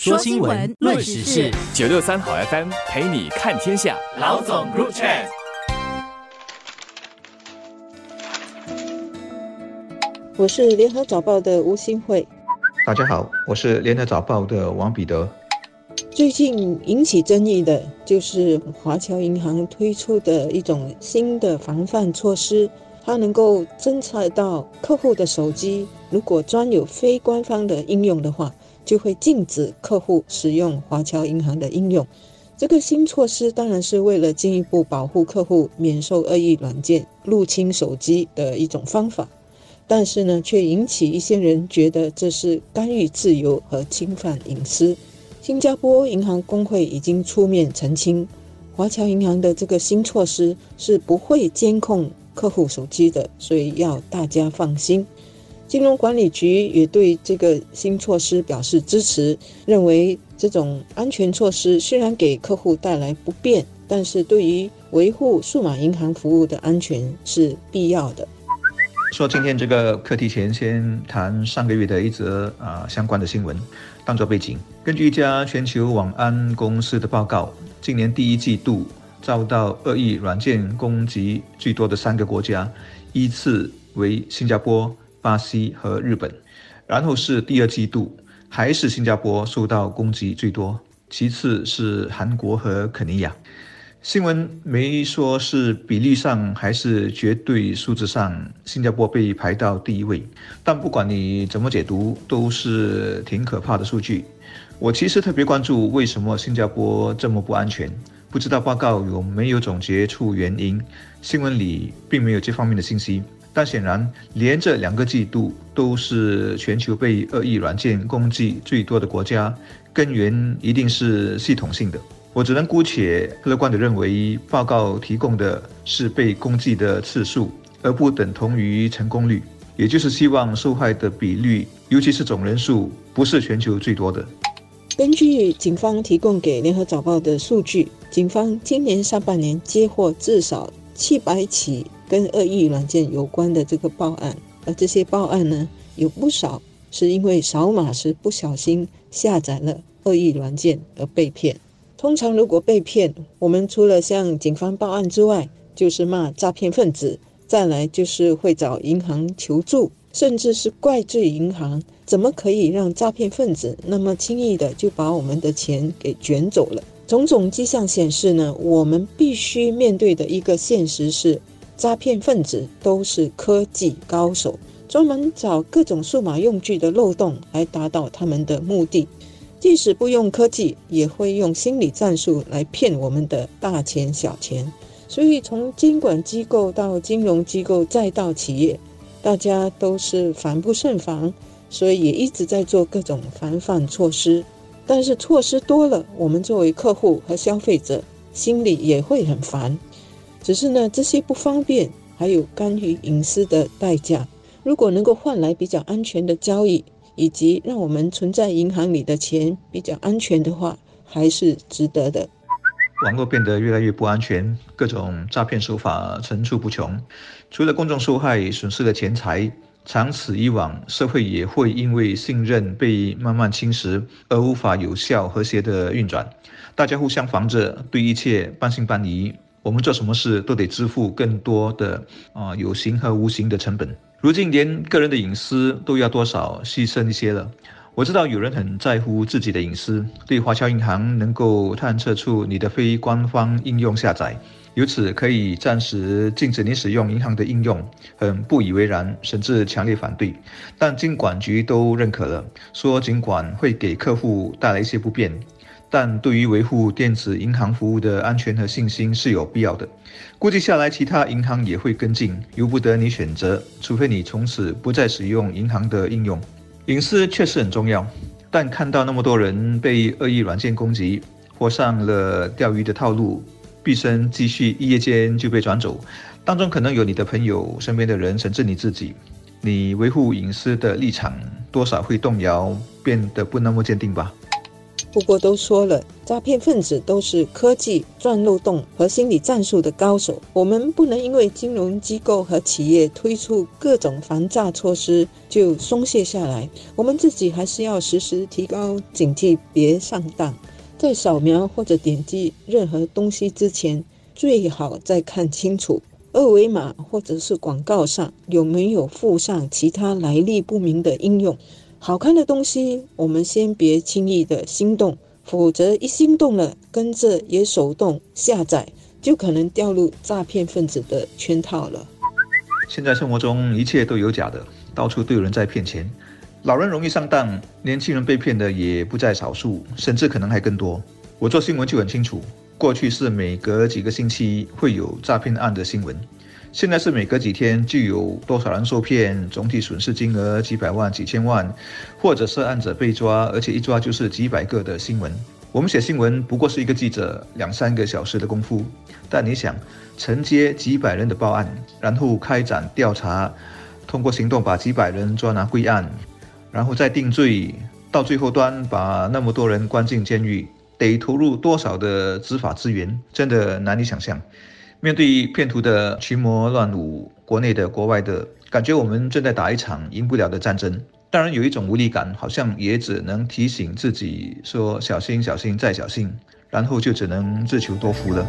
说新闻，论时事，九六三好 FM 陪你看天下。老总 Group Chat。我是联合早报的吴新慧。大家好，我是联合早报的王彼得。最近引起争议的就是华侨银行推出的一种新的防范措施，它能够侦测到客户的手机，如果装有非官方的应用的话。就会禁止客户使用华侨银行的应用。这个新措施当然是为了进一步保护客户免受恶意软件入侵手机的一种方法，但是呢，却引起一些人觉得这是干预自由和侵犯隐私。新加坡银行工会已经出面澄清，华侨银行的这个新措施是不会监控客户手机的，所以要大家放心。金融管理局也对这个新措施表示支持，认为这种安全措施虽然给客户带来不便，但是对于维护数码银行服务的安全是必要的。说今天这个课题前，先谈上个月的一则啊相关的新闻，当做背景。根据一家全球网安公司的报告，今年第一季度遭到恶意软件攻击最多的三个国家，依次为新加坡。巴西和日本，然后是第二季度，还是新加坡受到攻击最多，其次是韩国和肯尼亚。新闻没说是比例上还是绝对数字上，新加坡被排到第一位。但不管你怎么解读，都是挺可怕的数据。我其实特别关注为什么新加坡这么不安全，不知道报告有没有总结出原因。新闻里并没有这方面的信息。但显然，连着两个季度都是全球被恶意软件攻击最多的国家，根源一定是系统性的。我只能姑且乐观地认为，报告提供的是被攻击的次数，而不等同于成功率，也就是希望受害的比率，尤其是总人数，不是全球最多的。根据警方提供给联合早报的数据，警方今年上半年接获至少七百起。跟恶意软件有关的这个报案，而这些报案呢，有不少是因为扫码时不小心下载了恶意软件而被骗。通常如果被骗，我们除了向警方报案之外，就是骂诈骗分子，再来就是会找银行求助，甚至是怪罪银行，怎么可以让诈骗分子那么轻易的就把我们的钱给卷走了？种种迹象显示呢，我们必须面对的一个现实是。诈骗分子都是科技高手，专门找各种数码用具的漏洞来达到他们的目的。即使不用科技，也会用心理战术来骗我们的大钱小钱。所以，从监管机构到金融机构，再到企业，大家都是防不胜防，所以也一直在做各种防范措施。但是措施多了，我们作为客户和消费者，心里也会很烦。只是呢，这些不方便还有干预隐私的代价，如果能够换来比较安全的交易，以及让我们存在银行里的钱比较安全的话，还是值得的。网络变得越来越不安全，各种诈骗手法层出不穷。除了公众受害、损失了钱财，长此以往，社会也会因为信任被慢慢侵蚀而无法有效和谐的运转。大家互相防着，对一切半信半疑。我们做什么事都得支付更多的啊有形和无形的成本。如今连个人的隐私都要多少牺牲一些了。我知道有人很在乎自己的隐私，对华侨银行能够探测出你的非官方应用下载，由此可以暂时禁止你使用银行的应用，很不以为然，甚至强烈反对。但经管局都认可了，说尽管会给客户带来一些不便。但对于维护电子银行服务的安全和信心是有必要的。估计下来，其他银行也会跟进，由不得你选择，除非你从此不再使用银行的应用。隐私确实很重要，但看到那么多人被恶意软件攻击，或上了钓鱼的套路，毕生积蓄一夜间就被转走，当中可能有你的朋友、身边的人，甚至你自己，你维护隐私的立场多少会动摇，变得不那么坚定吧。不过都说了，诈骗分子都是科技钻漏洞和心理战术的高手。我们不能因为金融机构和企业推出各种防诈措施就松懈下来，我们自己还是要时时提高警惕，别上当。在扫描或者点击任何东西之前，最好再看清楚二维码或者是广告上有没有附上其他来历不明的应用。好看的东西，我们先别轻易的心动，否则一心动了，跟着也手动下载，就可能掉入诈骗分子的圈套了。现在生活中一切都有假的，到处都有人在骗钱，老人容易上当，年轻人被骗的也不在少数，甚至可能还更多。我做新闻就很清楚，过去是每隔几个星期会有诈骗案的新闻。现在是每隔几天就有多少人受骗，总体损失金额几百万、几千万，或者涉案者被抓，而且一抓就是几百个的新闻。我们写新闻不过是一个记者两三个小时的功夫，但你想承接几百人的报案，然后开展调查，通过行动把几百人抓拿归案，然后再定罪，到最后端把那么多人关进监狱，得投入多少的执法资源，真的难以想象。面对骗徒的群魔乱舞，国内的、国外的，感觉我们正在打一场赢不了的战争。当然有一种无力感，好像也只能提醒自己说：小心、小心再小心，然后就只能自求多福了。